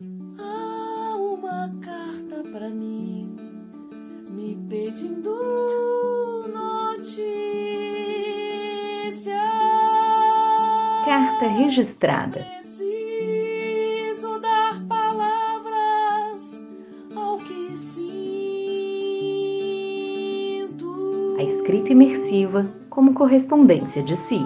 Há uma carta para mim me pedindo notícia. Carta registrada. Preciso dar palavras ao que sinto. A escrita imersiva como correspondência de si.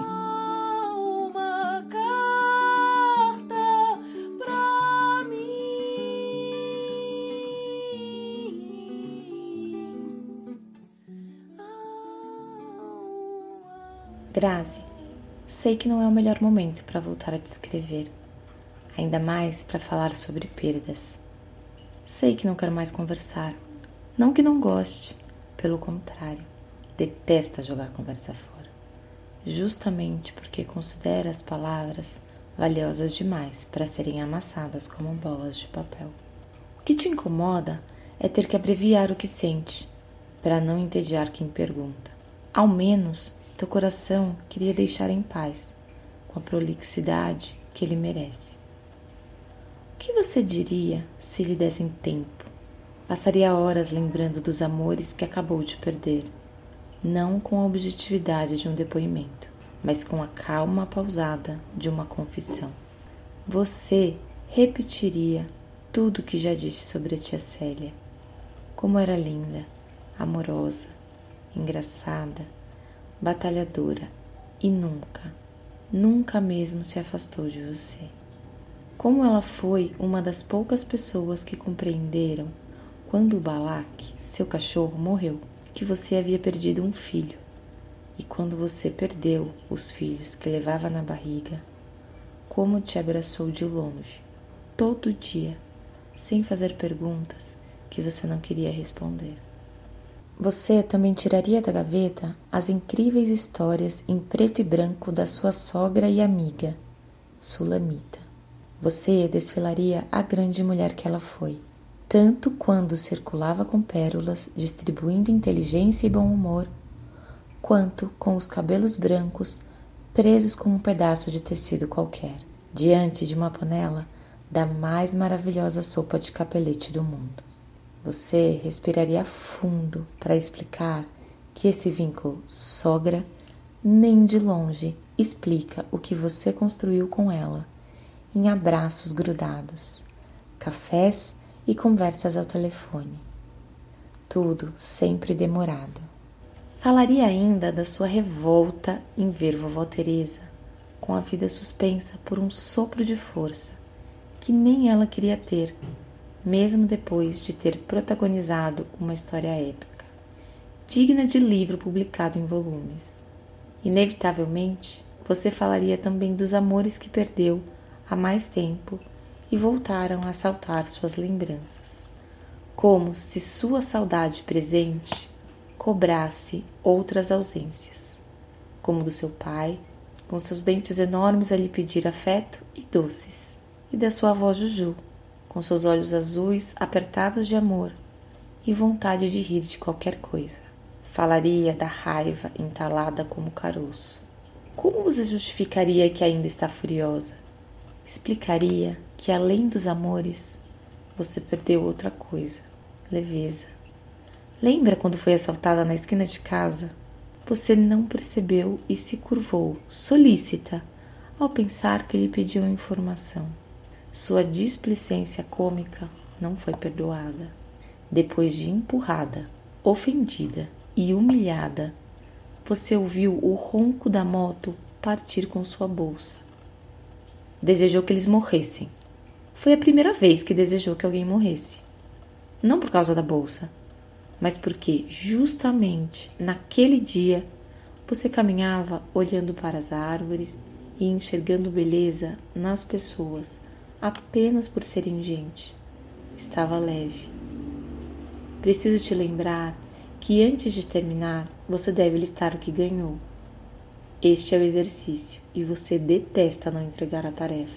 Grazi, sei que não é o melhor momento para voltar a te escrever, ainda mais para falar sobre perdas. Sei que não quero mais conversar, não que não goste, pelo contrário, detesta jogar conversa fora, justamente porque considera as palavras valiosas demais para serem amassadas como bolas de papel. O que te incomoda é ter que abreviar o que sente, para não entediar quem pergunta. Ao menos teu coração queria deixar em paz, com a prolixidade que ele merece. O que você diria se lhe dessem tempo? Passaria horas lembrando dos amores que acabou de perder, não com a objetividade de um depoimento, mas com a calma pausada de uma confissão. Você repetiria tudo o que já disse sobre a tia Célia. Como era linda, amorosa, engraçada, batalhadora e nunca, nunca mesmo se afastou de você. Como ela foi uma das poucas pessoas que compreenderam quando o Balak, seu cachorro, morreu, que você havia perdido um filho. E quando você perdeu os filhos que levava na barriga, como te abraçou de longe, todo dia, sem fazer perguntas que você não queria responder. Você também tiraria da gaveta as incríveis histórias em preto e branco da sua sogra e amiga, Sulamita. Você desfilaria a grande mulher que ela foi, tanto quando circulava com pérolas, distribuindo inteligência e bom humor, quanto com os cabelos brancos presos como um pedaço de tecido qualquer, diante de uma panela da mais maravilhosa sopa de capelete do mundo. Você respiraria fundo para explicar que esse vínculo sogra nem de longe explica o que você construiu com ela em abraços grudados, cafés e conversas ao telefone. Tudo sempre demorado. Falaria ainda da sua revolta em ver vovó Teresa com a vida suspensa por um sopro de força que nem ela queria ter mesmo depois de ter protagonizado uma história épica, digna de livro publicado em volumes. Inevitavelmente, você falaria também dos amores que perdeu há mais tempo e voltaram a assaltar suas lembranças, como se sua saudade presente cobrasse outras ausências, como do seu pai, com seus dentes enormes a lhe pedir afeto e doces, e da sua avó Juju com seus olhos azuis apertados de amor e vontade de rir de qualquer coisa. Falaria da raiva entalada como caroço. Como você justificaria que ainda está furiosa? Explicaria que além dos amores, você perdeu outra coisa, leveza. Lembra quando foi assaltada na esquina de casa? Você não percebeu e se curvou, solícita, ao pensar que lhe pediu informação. Sua displicência cômica não foi perdoada. Depois de empurrada, ofendida e humilhada, você ouviu o ronco da moto partir com sua bolsa. Desejou que eles morressem. Foi a primeira vez que desejou que alguém morresse. Não por causa da bolsa, mas porque justamente naquele dia você caminhava olhando para as árvores e enxergando beleza nas pessoas apenas por serem gente. Estava leve. Preciso te lembrar que antes de terminar, você deve listar o que ganhou. Este é o exercício e você detesta não entregar a tarefa.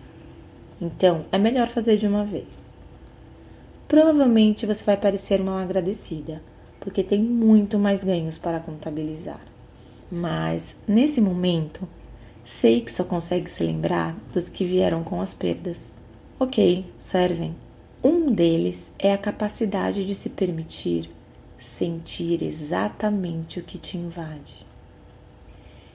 Então, é melhor fazer de uma vez. Provavelmente você vai parecer mal agradecida, porque tem muito mais ganhos para contabilizar. Mas, nesse momento, sei que só consegue se lembrar dos que vieram com as perdas Ok, servem. Um deles é a capacidade de se permitir sentir exatamente o que te invade.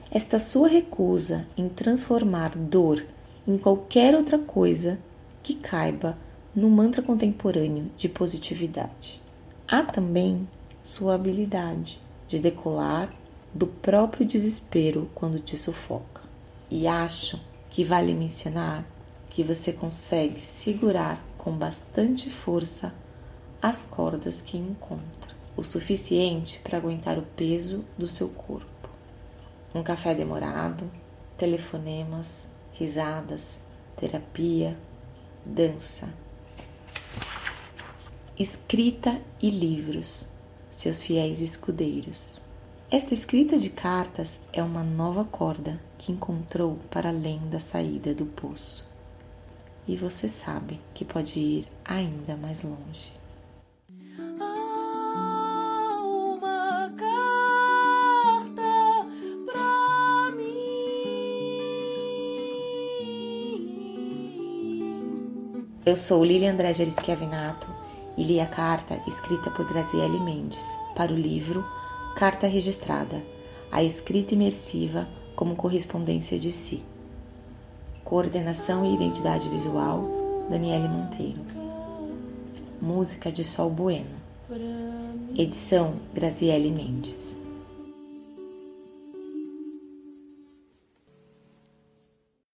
Esta sua recusa em transformar dor em qualquer outra coisa que caiba no mantra contemporâneo de positividade. Há também sua habilidade de decolar do próprio desespero quando te sufoca. E acho que vale mencionar que você consegue segurar com bastante força as cordas que encontra, o suficiente para aguentar o peso do seu corpo. Um café demorado, telefonemas, risadas, terapia, dança, escrita e livros, seus fiéis escudeiros. Esta escrita de cartas é uma nova corda que encontrou para além da saída do poço. E você sabe que pode ir ainda mais longe. Há uma carta pra mim. Eu sou Lilian André Arischiavinato e li a carta escrita por Graziele Mendes para o livro Carta Registrada, a escrita imersiva como correspondência de si. Coordenação e identidade visual, Daniele Monteiro. Música de Sol Bueno. Edição, Graziele Mendes.